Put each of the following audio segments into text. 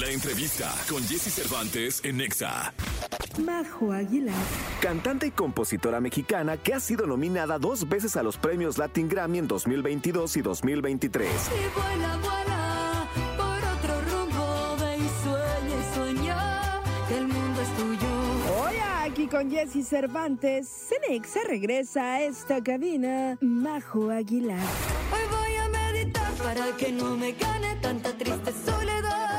La entrevista con Jesse Cervantes en Nexa. Majo Aguilar. Cantante y compositora mexicana que ha sido nominada dos veces a los premios Latin Grammy en 2022 y 2023. Y vuela, vuela por otro rumbo, ve y sueña y sueña que el mundo es tuyo. Hoy aquí con Jesse Cervantes, Cenexa regresa a esta cabina. Majo Aguilar. Hoy voy a meditar para que no me gane tanta triste soledad.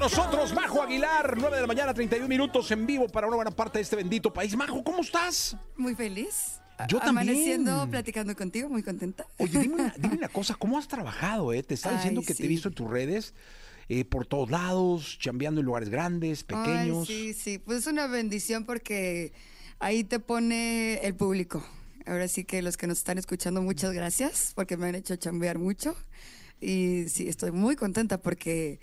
Con nosotros, Majo Aguilar, 9 de la mañana, 31 minutos en vivo para una buena parte de este bendito país. Majo, ¿cómo estás? Muy feliz. Yo también. Amaneciendo, platicando contigo, muy contenta. Oye, dime una, dime una cosa, ¿cómo has trabajado? Eh? Te estaba diciendo que te he visto en tus redes, eh, por todos lados, chambeando en lugares grandes, pequeños. Ay, sí, sí. Pues es una bendición porque ahí te pone el público. Ahora sí que los que nos están escuchando, muchas gracias porque me han hecho chambear mucho. Y sí, estoy muy contenta porque,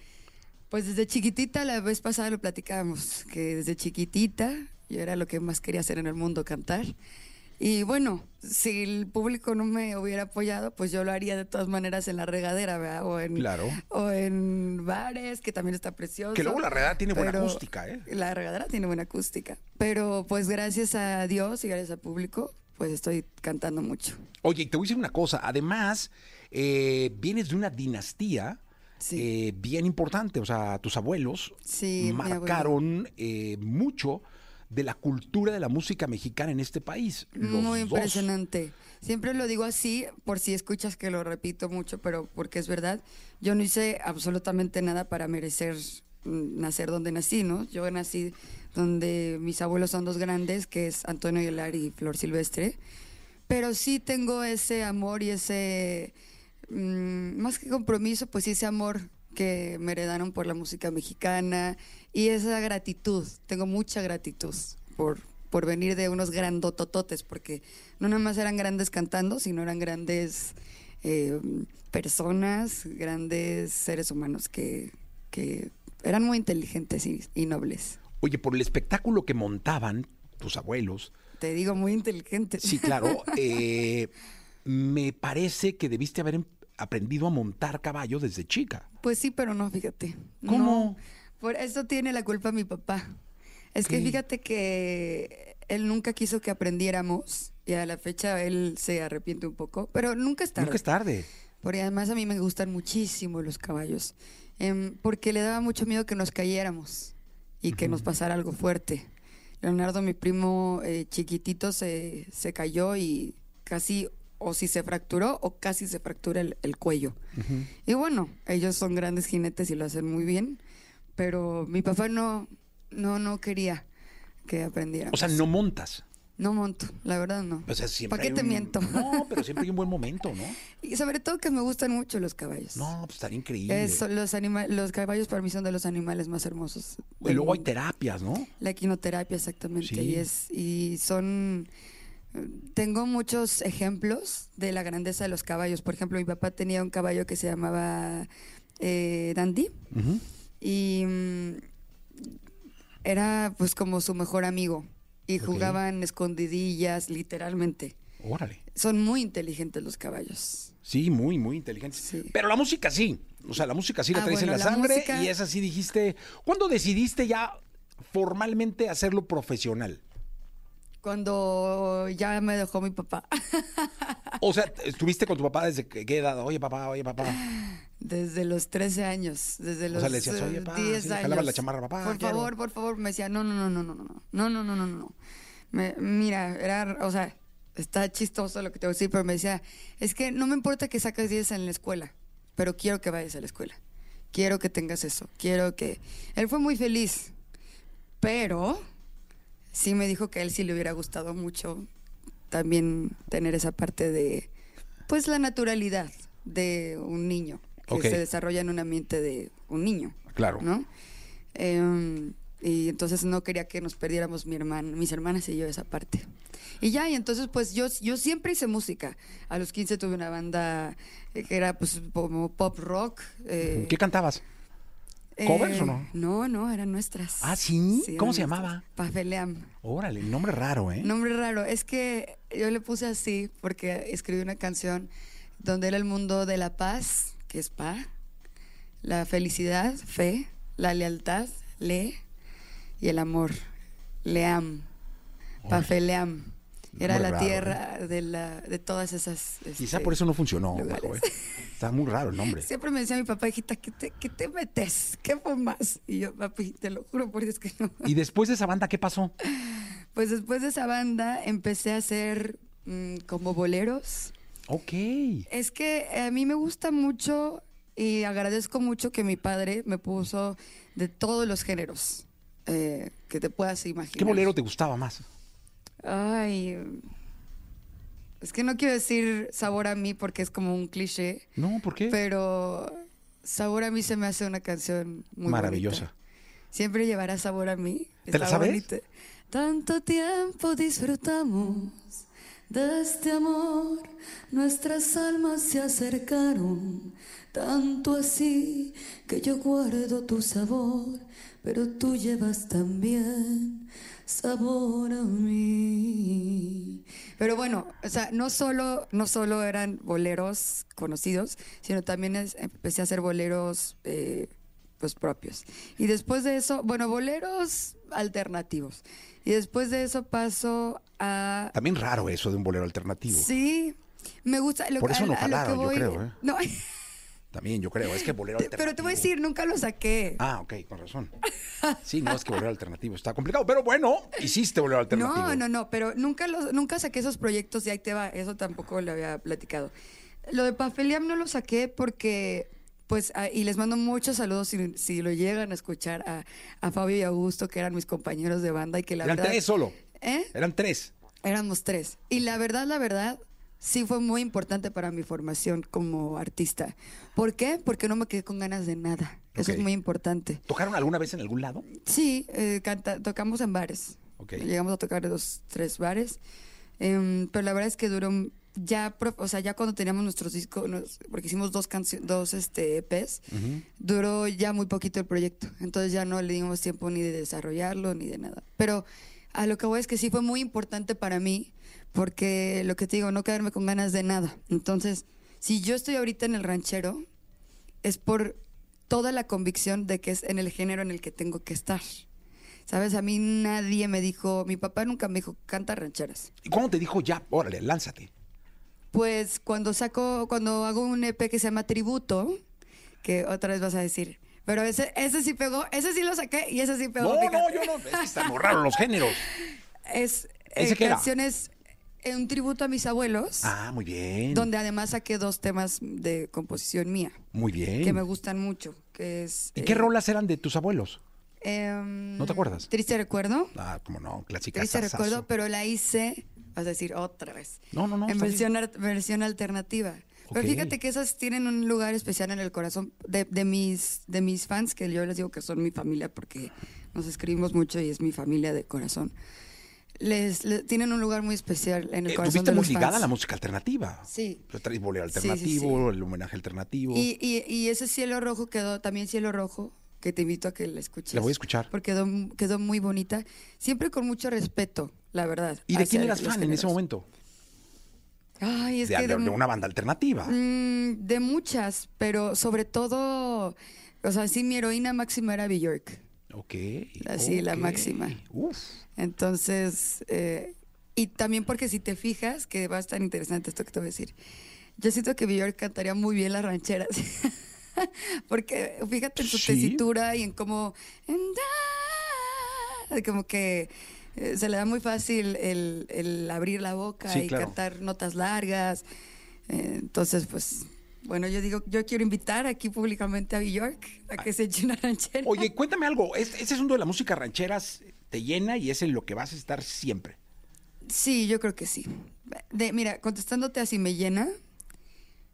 pues desde chiquitita, la vez pasada lo platicábamos, que desde chiquitita yo era lo que más quería hacer en el mundo, cantar. Y bueno, si el público no me hubiera apoyado, pues yo lo haría de todas maneras en la regadera, ¿verdad? O en, Claro. o en bares, que también está precioso. Que luego la regadera tiene buena acústica, ¿eh? La regadera tiene buena acústica. Pero pues gracias a Dios y gracias al público, pues estoy cantando mucho. Oye, y te voy a decir una cosa, además, eh, vienes de una dinastía Sí. eh, bien importante, o sea, tus abuelos Sí, marcaron eh, mucho de la cultura de la música mexicana en este país. los Muy dos. impresionante. Siempre lo digo así, por si escuchas que lo repito mucho, pero porque es verdad. Yo no hice absolutamente nada para merecer mm, nacer donde nací, ¿no? Yo nací donde mis abuelos son dos grandes, que es Antonio Aguilar y Flor Silvestre. Pero sí tengo ese amor y ese, mm, más que compromiso, pues sí ese amor que me heredaron por la música mexicana y esa gratitud. Tengo mucha gratitud por, por venir de unos grandotototes, porque no nada más eran grandes cantando, sino eran grandes eh, personas, grandes seres humanos que, que eran muy inteligentes y, y nobles. Oye, por el espectáculo que montaban tus abuelos, Te digo, muy inteligentes. sí, claro, eh, me parece que debiste haber em- aprendido a montar caballo desde chica. Pues sí, pero no, fíjate. ¿Cómo? No, por eso tiene la culpa mi papá. Es que fíjate que él nunca quiso que aprendiéramos y a la fecha él se arrepiente un poco, pero nunca es tarde. Nunca es tarde. Porque además a mí me gustan muchísimo los caballos, em, porque le daba mucho miedo que nos cayéramos y que nos pasara algo fuerte. Leonardo, mi primo eh, chiquitito, se, se cayó y casi, o si se fracturó, o casi se fractura el, el cuello. Y bueno, ellos son grandes jinetes y lo hacen muy bien, pero mi papá no, no, no quería que aprendiéramos. O sea, no montas. No monto, la verdad no. O sea, siempre ¿Para qué te un- miento? No, pero siempre hay un buen momento, ¿no? Y sobre todo que me gustan mucho los caballos. No, pues estaría increíble. Los, anima- los caballos para mí son de los animales más hermosos. y luego hay terapias, ¿no? La equinoterapia, exactamente. Sí. Y, es, y son... Tengo muchos ejemplos de la grandeza de los caballos. Por ejemplo, mi papá tenía un caballo que se llamaba eh, Dandy. Y mm, era pues como su mejor amigo. Y jugaban escondidillas, literalmente. Órale. Son muy inteligentes los caballos. Sí, muy, muy inteligente. Sí. Pero la música sí. O sea, la música sí la Ah, traes en la la sangre música- y esa sí dijiste. ¿Cuándo decidiste ya formalmente hacerlo profesional? Cuando ya me dejó mi papá. O sea, estuviste con tu papá desde qué edad? Oye, papá, oye, papá. Desde los 13 años, desde los sea, le decías, eh, "Oye, pa", 10 así le años. la chamarra, "Papá, Por quiero". favor, por favor, me decía, no, no, no, no, no, no, no, no, no, no, no, no. Me- mira, era, o sea, está chistoso lo que te voy a decir, pero me decía, es que no me importa que saques 10 en la escuela, pero quiero que vayas a la escuela. Quiero que tengas eso, quiero que... Él fue muy feliz, pero sí me dijo que a él sí le hubiera gustado mucho también tener esa parte de, pues, la naturalidad de un niño que se desarrolla en un ambiente de un niño. Claro. ¿No? Em, y entonces no quería que nos perdiéramos mi hermana, mis hermanas y yo esa parte. Y ya, y entonces pues yo, yo siempre hice música. A los 15 tuve una banda eh, que era pues como pop rock. eh, ¿Qué cantabas? ¿Covers Eh, o no? No, no, eran nuestras. Ah, ¿sí? ¿Cómo se nuestras. llamaba? Pafeleam. Órale, nombre raro, ¿eh? Nombre raro. Es que yo le puse así porque escribí una canción donde era el mundo de la paz, que es pa, la felicidad, fe, la lealtad, le, y el amor, leam, pafeleam. Era la raro, tierra de, la, de todas esas. Quizá este, por eso no funcionó. Majo, ¿eh? Está muy raro el nombre. Siempre me decía mi papá, hijita, ¿qué te, qué te metes? ¿Qué fumas? Y yo, papi, te lo juro por Dios que no. Y después de esa banda, ¿qué pasó? Pues después de esa banda empecé a hacer mm, como boleros. Ok. Es que a mí me gusta mucho y agradezco mucho que mi padre me puso de todos los géneros eh, que te puedas imaginar. ¿Qué bolero te gustaba más? Ay, es que no quiero decir sabor a mí porque es como un cliché, No, ¿por qué? pero sabor a mí se me hace una canción muy Maravillosa. bonita. Siempre llevará sabor a mí. ¿Te la sabes? bonita. Tanto tiempo disfrutamos de este amor, nuestras almas se acercaron, tanto así que yo guardo tu sabor, pero tú llevas también sabor a mí. Pero bueno, o sea, no solo, no solo eran boleros conocidos, sino también empecé a hacer boleros eh, pues propios. Y después de eso, bueno, boleros alternativos. Y después de eso paso a También raro eso de un bolero alternativo. Sí, me gusta. Lo, Por eso a- no lo jalaron, yo creo, ¿eh? No, También, yo creo. Es que bolero alternativo. pero te voy a decir, nunca lo saqué. Ah, ok, con razón. Sí, no, es que bolero alternativo está complicado. Pero bueno, hiciste bolero alternativo. no, no, no, pero nunca los, nunca saqué esos proyectos y ahí te va. Eso tampoco le había platicado. Lo de Pafeliam no lo saqué porque, pues, ah, y les mando muchos saludos si, si lo llegan a escuchar a, a Fabio y Augusto, que eran mis compañeros de banda y que la Eran verdad. tres solo. ¿Eh? Eran tres. Éramos tres. Y la verdad, la verdad, sí fue muy importante para mi formación como artista. ¿Por qué? Porque no me quedé con ganas de nada. Eso es muy importante. ¿Tocaron alguna vez en algún lado? Sí, eh, canta- tocamos en bares. Llegamos a tocar dos, tres bares. Em, pero la verdad es que duró ya, o sea, ya cuando teníamos nuestros discos, porque hicimos dos canciones, dos este, EPs, duró ya muy poquito el proyecto. Entonces ya no le dimos tiempo ni de desarrollarlo ni de nada. Pero a lo que voy es que sí fue muy importante para mí, porque lo que te digo, no quedarme con ganas de nada. Entonces, si yo estoy ahorita en el ranchero, es por toda la convicción de que es en el género en el que tengo que estar. ¿Sabes? A mí nadie me dijo, mi papá nunca me dijo, canta rancheras. ¿Y cuándo te dijo ya, órale, lánzate? Pues cuando saco, cuando hago un EP que se llama Tributo, que otra vez vas a decir, pero ese, ese sí pegó, ese sí lo saqué y ese sí pegó. No, fíjate. no, yo no. Es que están muy raros los géneros. Es ¿Ese eh, qué era? canciones, eh, un tributo a mis abuelos, Ah, muy bien. donde además saqué dos temas de composición mía, Muy bien. que me gustan mucho, que es... ¿Y qué eh, rolas eran de tus abuelos? em, ¿No te acuerdas? Triste recuerdo. Ah, como no, clásica. Triste sasazo. recuerdo, pero la hice, vas a decir otra vez. No, no, no, En versión, ar- versión alternativa. Pero fíjate que esas tienen un lugar especial en el corazón de, de mis, de mis fans, que yo les digo que son mi familia porque nos escribimos mucho y es mi familia de corazón. Les, les- tienen un lugar muy especial en el Eh, corazón de muy los ligada fans. a la música alternativa. Sí. Traes bolero Sí, sí, alternativo, el homenaje alternativo. Y, y, y ese cielo rojo quedó, también cielo rojo, que te invito a que la escuches. La voy a escuchar. Porque quedó, quedó muy bonita, siempre con mucho respeto, la verdad. ¿Y de quién eras fan en ese momento? Ay, es De, que de- una banda alternativa. Mm, de muchas, pero sobre todo, o sea, sí, mi heroína máxima era Bjork. Ok. Así, la máxima. Uf. Entonces, eh, y también porque si te fijas, que va a estar interesante esto que te voy a decir, yo siento que Bjork cantaría muy bien las rancheras. porque fíjate en su Sí. tesitura y en cómo... como que eh, se le da muy fácil el, el abrir la boca Sí, y claro. cantar notas largas. Eh, entonces, pues, bueno, yo digo, yo quiero invitar aquí públicamente a Bjork a que se eche una ranchera. Oye, cuéntame algo. ¿Es- ¿Ese asunto de la música rancheras te llena y es en lo que vas a estar siempre? Sí, yo creo que sí. De, mira, contestándote así me llena,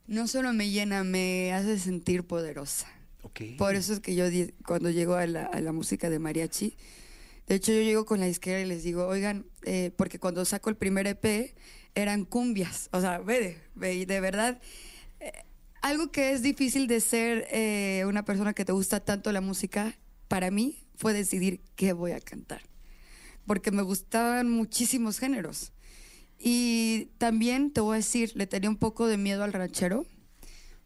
no solo me llena, me hace sentir poderosa. Ok. Por eso es que yo cuando llego a la, a la música de mariachi, de hecho yo llego con la disquera y les digo, oigan, eh, porque cuando saco el primer EP eran cumbias, o sea, ve, de verdad, eh, algo que es difícil de ser eh, una persona que te gusta tanto la música, para mí fue decidir qué voy a cantar. Porque me gustaban muchísimos géneros. Y también te voy a decir, le tenía un poco de miedo al ranchero,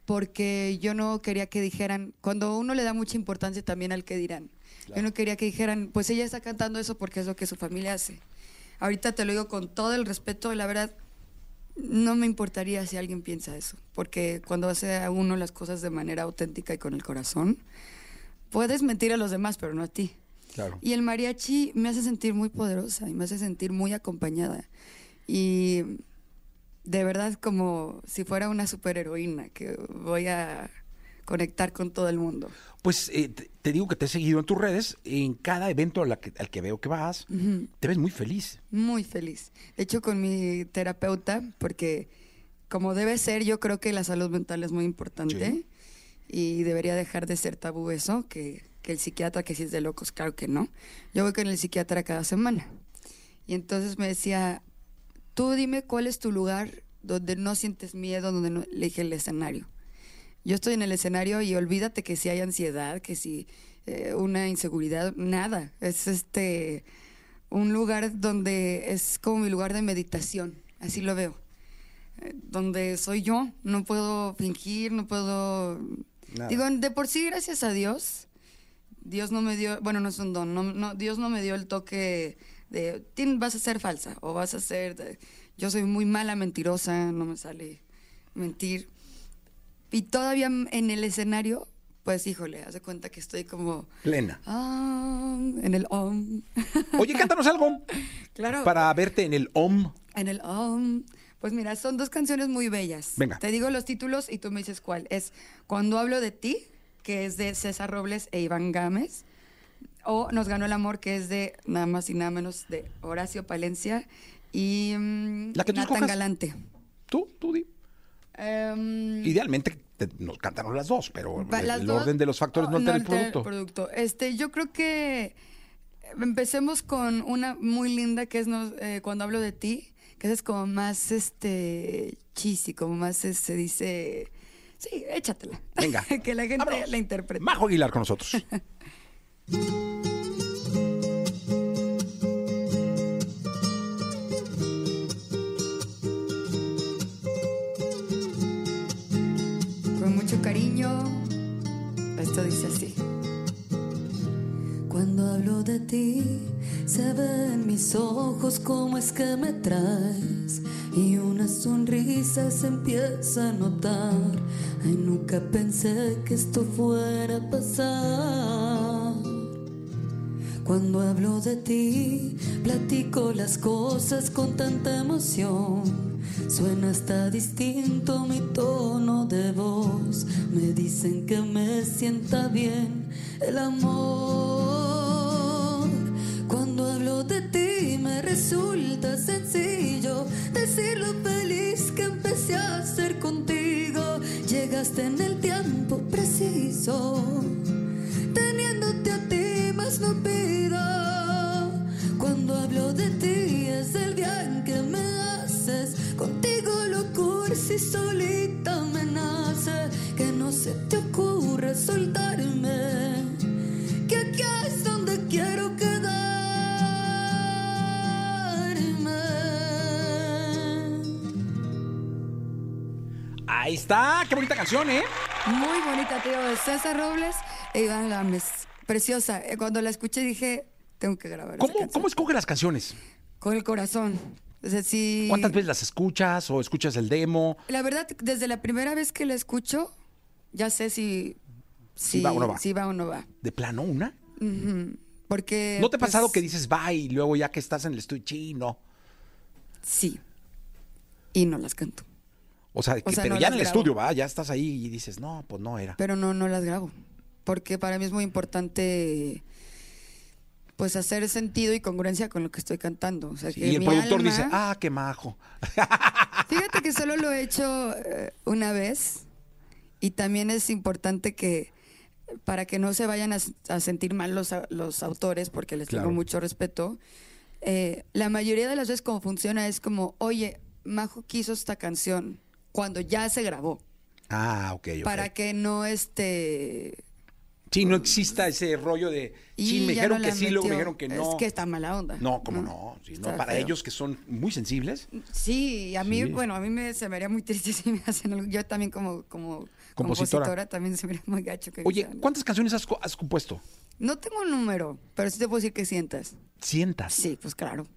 porque yo no quería que dijeran, cuando uno le da mucha importancia también al que dirán, yo no quería que dijeran, pues ella está cantando eso porque es lo que su familia hace. Ahorita te lo digo con todo el respeto, la verdad, no me importaría si alguien piensa eso, porque cuando hace a uno las cosas de manera auténtica y con el corazón, puedes mentir a los demás, pero no a ti. Claro. Y el mariachi me hace sentir muy poderosa y me hace sentir muy acompañada. Y de verdad como si fuera una superheroína que voy a conectar con todo el mundo. Pues eh, te, digo que te he seguido en tus redes. En cada evento al que, al que veo que vas, te ves muy feliz. Muy feliz. De hecho, con mi terapeuta, porque como debe ser, yo creo que la salud mental es muy importante Sí. y debería dejar de ser tabú eso, que, que el psiquiatra, que si es de locos, claro que no. Yo voy con el psiquiatra cada semana. Y entonces me decía, tú dime cuál es tu lugar donde no sientes miedo, donde no... Le dije el escenario. Yo estoy en el escenario y olvídate que si hay ansiedad, que si eh, una inseguridad, nada. Es este un lugar donde es como mi lugar de meditación, así lo veo. Eh, Donde soy yo, no puedo fingir, no puedo... Nada. Digo, de por sí, gracias a Dios, Dios no me dio, bueno, no es un don, no, no, Dios no me dio el toque de, "Tien- vas a ser falsa o vas a ser... de-". yo soy muy mala mentirosa, no me sale mentir. Y todavía en el escenario, pues híjole, haz de cuenta que estoy como... Plena. ah, en el om. Oye, cántanos algo claro. para verte en el OM. En el om. Pues mira, son dos canciones muy bellas. Venga. Te digo los títulos y tú me dices cuál. Es Cuando hablo de ti, que es de César Robles e Iván Gámez. O Nos ganó el amor, que es de nada más y nada menos de Horacio Palencia y mm, La que tú Nathan escojas. Galante. Tú, tú di. Em, Idealmente te- nos cántanos las dos, pero Va- el, las el dos- orden de los factores no, altera el altera producto. producto. Este, yo creo que empecemos con una muy linda que es eh, cuando hablo de ti, que es como más este cheesy, como más eh, se dice, sí, échatela. Venga. que la gente Vámonos. la interprete. Majo Aguilar con nosotros. Hablo de ti, se ve en mis ojos cómo es que me traes y una sonrisa se empieza a notar. Ay, nunca pensé que esto fuera a pasar. Cuando hablo de ti, platico las cosas con tanta emoción. Suena hasta distinto mi tono de voz. Me dicen que me sienta bien el amor. Sencillo decir lo feliz que empecé a ser contigo. Llegaste en el tiempo preciso teniéndote a ti más no pido. Cuando hablo de ti es el bien que me haces. Contigo lo cursi solita me nace. Que no se te ocurra soltarme. Ahí está, qué bonita canción, ¿eh? Muy bonita, tío, de César Robles e Iván Gámez. Preciosa. Eh, Cuando la escuché dije, tengo que grabar ¿Cómo. ¿Cómo escoge las canciones? Con el corazón. O sea, sí. ¿Cuántas veces las escuchas o escuchas el demo? La verdad, desde la primera vez que la escucho, ya sé si, si, va o no va. si va o no va. ¿De plano una? Porque. ¿No te ha pues, pasado que dices va y luego ya que estás en el estudio, chino? Sí. Y no las canto. O sea, que- sea, pero no ya en el grabo. estudio, va, ya estás ahí y dices, no, pues no era. Pero no, no las grabo. Porque para mí es muy importante. Pues hacer sentido y congruencia con lo que estoy cantando. O sea, que y el productor alma- dice, ah, qué majo. Fíjate que solo lo he hecho eh, una vez y también es importante que para que no se vayan a, a sentir mal los, a- los autores, porque les Claro. tengo mucho respeto, eh, la mayoría de las veces como funciona es como, oye, Majo quiso esta canción cuando ya se grabó. Ah, ok, ok. para que no este Sí, no exista ese rollo de. y Sí, me dijeron no que sí, luego me dijeron que no. Es que está mala onda. No, como no. sí, no, para feo. ellos que son muy sensibles. Sí, a mí, Sí. bueno, a mí me, se me haría muy triste si me hacen algo. Yo también como, como Compositora. compositora. también se me haría muy gacho. Que Oye. ¿cuántas canciones has, co- has compuesto? No tengo un número, pero sí te puedo decir que sientas. Cientas. Sí, pues claro.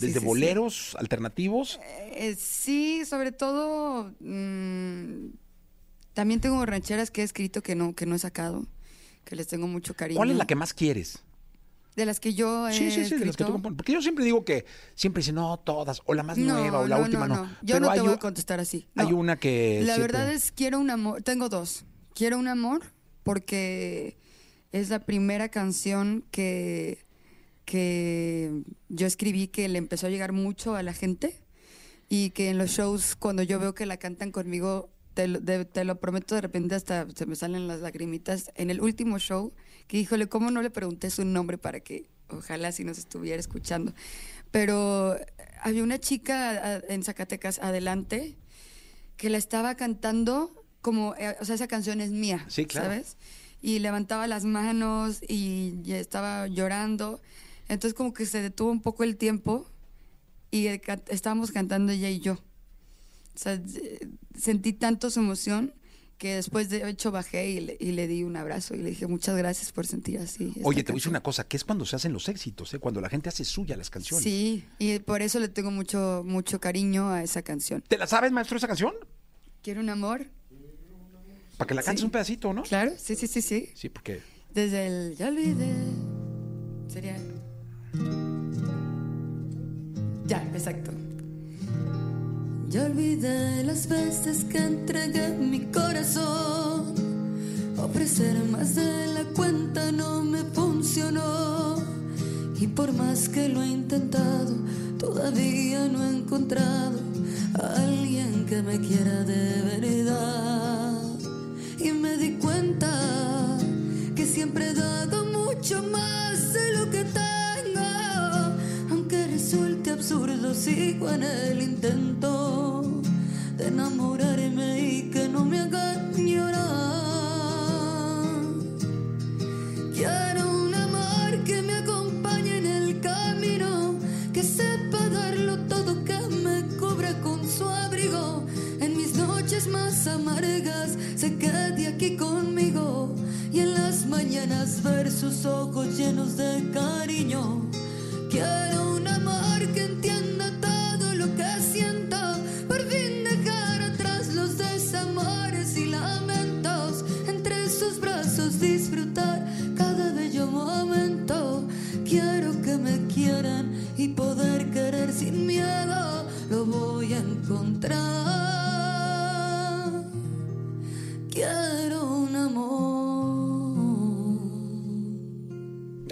Desde sí, sí. boleros alternativos. Eh, sí, sobre todo. mm, también tengo rancheras que he escrito que no, que no he sacado, que les tengo mucho cariño. ¿Cuál es la que más quieres? De las que yo he Sí, sí, sí, de las que tú compones. Porque yo siempre digo que siempre dicen, no, todas, o la más nueva, o la última, no. Yo Pero no te voy u- a contestar así. hay no. una que La siempre- verdad es, quiero un amor. Tengo dos. Quiero un amor porque es la primera canción que, que yo escribí que le empezó a llegar mucho a la gente y que en los shows, cuando yo veo que la cantan conmigo, te lo, de- te lo prometo, de repente hasta se me salen las lagrimitas. En el último show, que híjole, ¿cómo no le pregunté su nombre para que ojalá si nos estuviera escuchando? Pero había una chica en Zacatecas, adelante, que la estaba cantando como, eh, o sea, esa canción es mía, Sí, claro. ¿sabes? Y levantaba las manos y estaba llorando. Entonces como que se detuvo un poco el tiempo y estábamos cantando ella y yo. O sea, sentí tanto su emoción que después de hecho bajé y le, y le di un abrazo y le dije muchas gracias por sentir así. Oye, te voy a decir canción". una cosa, que es cuando se hacen los éxitos, ¿eh? cuando la gente hace suya las canciones. Sí, y por eso le tengo mucho, mucho cariño a esa canción. ¿Te la sabes, maestro, esa canción? ¿Quiero un amor? Para que la cantes Sí. un pedacito, ¿no? Claro, sí, sí, sí, sí. Sí, porque... Desde el ya olvidé. Sería. Ya, exacto. Ya olvidé las veces que entregué mi corazón. Ofrecer más de la cuenta no me funcionó. Y por más que lo he intentado, todavía no he encontrado a alguien que me quiera de verdad. Y me di cuenta que siempre he sigo en el intento de enamorarme y que no me hagan llorar. Quiero un amor que me acompañe en el camino, que sepa darlo todo, que me cubra con su abrigo. En mis noches más amargas se quede aquí conmigo y en las mañanas ver sus ojos llenos de cariño. Quiero un amor que entienda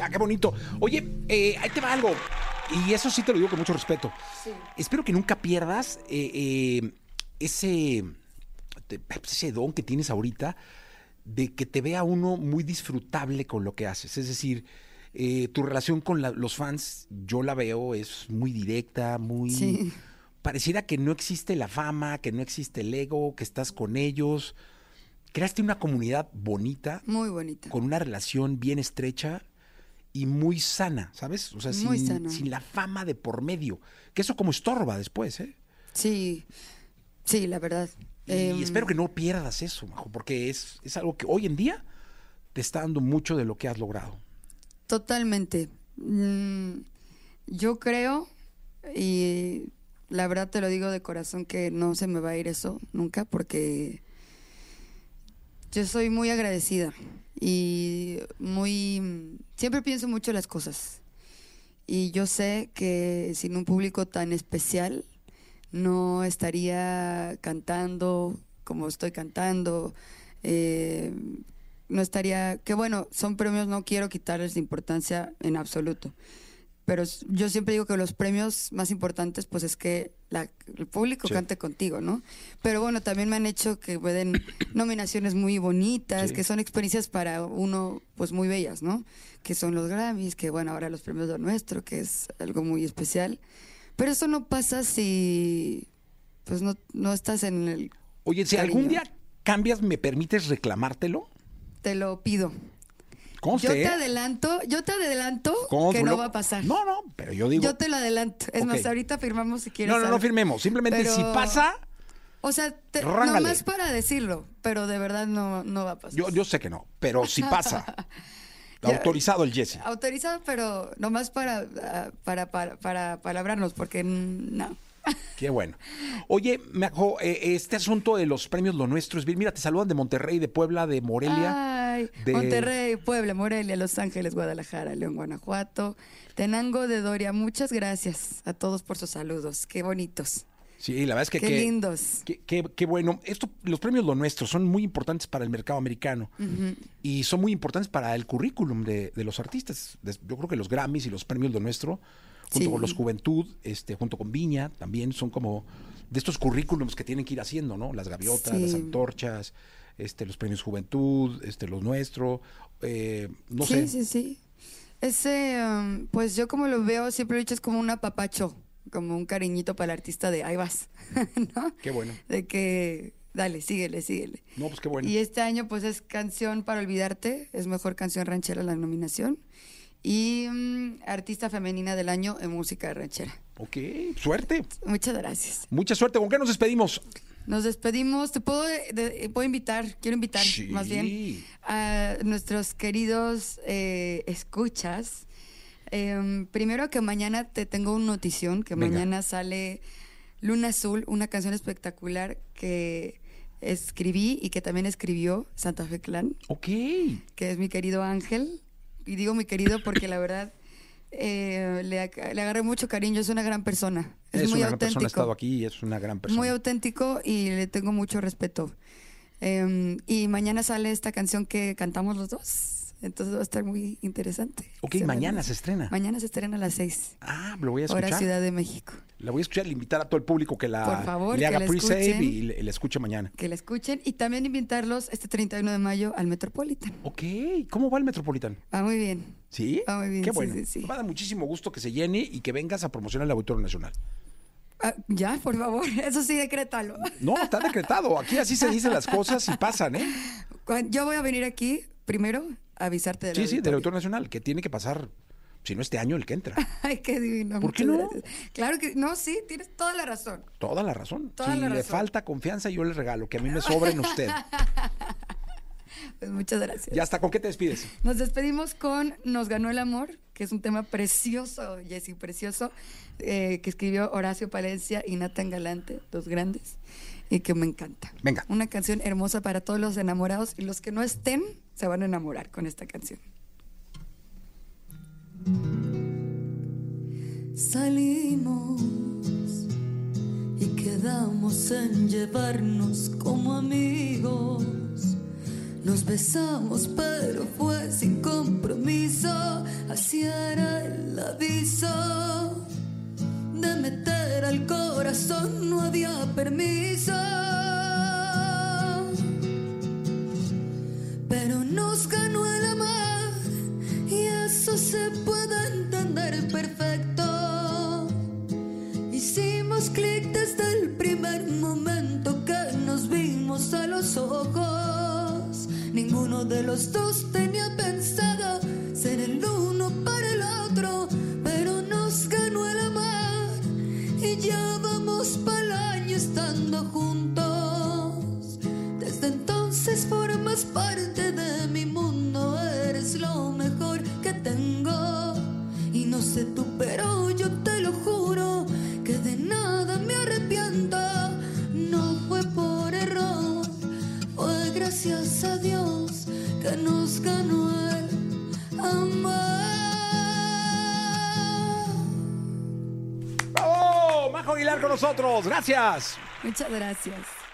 Ah, qué bonito. Oye, eh, ahí te va algo. Y eso sí te lo digo con mucho respeto. Espero que nunca pierdas eh, eh, ese, don que tienes ahorita de que te vea uno muy disfrutable con lo que haces. Es decir, eh, tu relación con la- los fans, yo la veo, es muy directa, muy... Sí. Pareciera que no existe la fama, que no existe el ego, que estás con ellos. Creaste una comunidad bonita, Muy bonita. con una relación bien estrecha y muy sana, ¿sabes? O sea, Muy sin, sana. sin la fama de por medio. Que eso como estorba después, ¿eh? Sí, sí, la verdad. Y Em, espero que no pierdas eso, Majo, porque es, es algo que hoy en día te está dando mucho de lo que has logrado. Totalmente. Mm, yo creo, y la verdad te lo digo de corazón, que no se me va a ir eso nunca, porque yo soy muy agradecida y muy... Siempre pienso mucho las cosas. Y yo sé que sin un público tan especial no estaría cantando como estoy cantando. eh, no estaría, que bueno, son premios, no quiero quitarles importancia en absoluto. Pero yo siempre digo que los premios más importantes, pues es que la- el público Sí. cante contigo, ¿no? Pero bueno, también me han hecho que me den nominaciones muy bonitas, Sí. que son experiencias para uno, pues muy bellas, ¿no? Que son los Grammys, que bueno, ahora los premios de nuestro, que es algo muy especial. Pero eso no pasa si, pues no, no estás en el Oye, si Cariño. algún día cambias, ¿me permites reclamártelo? Te lo pido. Conste, Yo te ¿eh? adelanto, yo te adelanto que no va a pasar. No, no, pero yo digo. Yo te lo adelanto. Es más, ahorita firmamos si quieres. no, no, no firmemos. Simplemente Pero- si pasa, O sea, te, nomás para decirlo, pero de verdad no, no va a pasar. yo, yo sé que no, pero si pasa. Autorizado el Jesse. Autorizado, pero nomás para, ah, para, para, para palabrarnos, porque no. Qué bueno. Oye, Majo, eh, este asunto de los premios Lo Nuestro es bien. Mira, te saludan de Monterrey, de Puebla, de Morelia. Ay, de- Monterrey, Puebla, Morelia, Los Ángeles, Guadalajara, León, Guanajuato, Tenango de Doria. Muchas gracias a todos por sus saludos. Qué bonitos. Sí, la verdad es que. Qué que- lindos. Qué, qué- qué bueno. Esto, los premios Lo Nuestro son muy importantes para el mercado americano y son muy importantes para el currículum de, de los artistas. Yo creo que los Grammys y los premios Lo Nuestro, junto Sí. con los Juventud, este, junto con Viña, también son como de estos currículums que tienen que ir haciendo, ¿no? Las gaviotas, Sí. las antorchas, este, los premios Juventud, este, los Nuestro, eh, no sí, sé. sí, sí. Ese, um, pues yo como lo veo, siempre lo he dicho, es como un apapacho, como un cariñito para el artista de ahí vas, ¿no? Qué bueno. De que, dale, síguele, síguele. No, pues qué bueno. Y este año, pues es Canción para Olvidarte, es Mejor Canción Ranchera la nominación. Y mm, Artista Femenina del Año en Música Ranchera. Ok, suerte. Muchas gracias. Mucha suerte. ¿Con qué nos despedimos? Nos despedimos. Te puedo, de- puedo invitar, quiero invitar Sí. más bien a nuestros queridos eh, escuchas. Em, primero que mañana te tengo una notición, que Venga. mañana sale Luna Azul, una canción espectacular que escribí y que también escribió Santa Fe Clan, Ok. que es mi querido Ángel. Y digo mi querido porque la verdad eh, le, le agarré mucho cariño, es una gran persona. Es, Es, muy una gran persona, ha auténtico. estado aquí y es una gran persona. Muy auténtico y le tengo mucho respeto. Eh, y mañana sale esta canción que cantamos los dos. Entonces va a estar muy interesante. Ok, Se mañana se estrena. Mañana se estrena a las 6. Ah, lo voy a Hora escuchar. Ciudad de México. La voy a escuchar, le invitar a todo el público que la Por favor, le haga pre-save y le, le escuche mañana. Que la escuchen y también invitarlos este 31 de mayo al Metropolitan. Ok, ¿cómo va el Metropolitan? Va muy bien. ¿Sí? Va muy bien, Qué sí, bueno. sí, sí. Me va a dar muchísimo gusto que se llene y que vengas a promocionar el Auditorio Nacional. Ah, ya, por favor, eso sí, decrétalo. No, está decretado. Aquí así se dicen las cosas y pasan, ¿eh? Yo voy a venir aquí primero a avisarte del Sí, sí, del. Auditorio Nacional, que tiene que pasar, si no este año, el que entra. Ay, qué divino. ¿Por qué no? gracias. Claro que no, sí, tienes toda la razón. Toda la razón. Toda si la le falta confianza, yo le regalo, que a mí me sobra en usted. Pues muchas gracias. Ya está, ¿con qué te despides? Nos despedimos con Nos ganó el amor, que es un tema precioso, Jessy, precioso, eh, que escribió Horacio Palencia y Nathan Galante, dos grandes, y que me encanta. Venga. Una canción hermosa para todos los enamorados y los que no estén se van a enamorar con esta canción. Salimos y quedamos en llevarnos como amigos. Nos besamos, pero fue sin compromiso. Así era el aviso de meter al corazón, no había permiso. Pero nos ganó el amor y eso se puede entender perfecto. Ninguno de los dos tenía pensado ser el uno para el otro, pero nos ganó el amor y ya vamos para el año estando juntos. Desde entonces formas parte que nos ganó el amor. ¡Bravo! Majo Aguilar con nosotros. Gracias. Muchas gracias.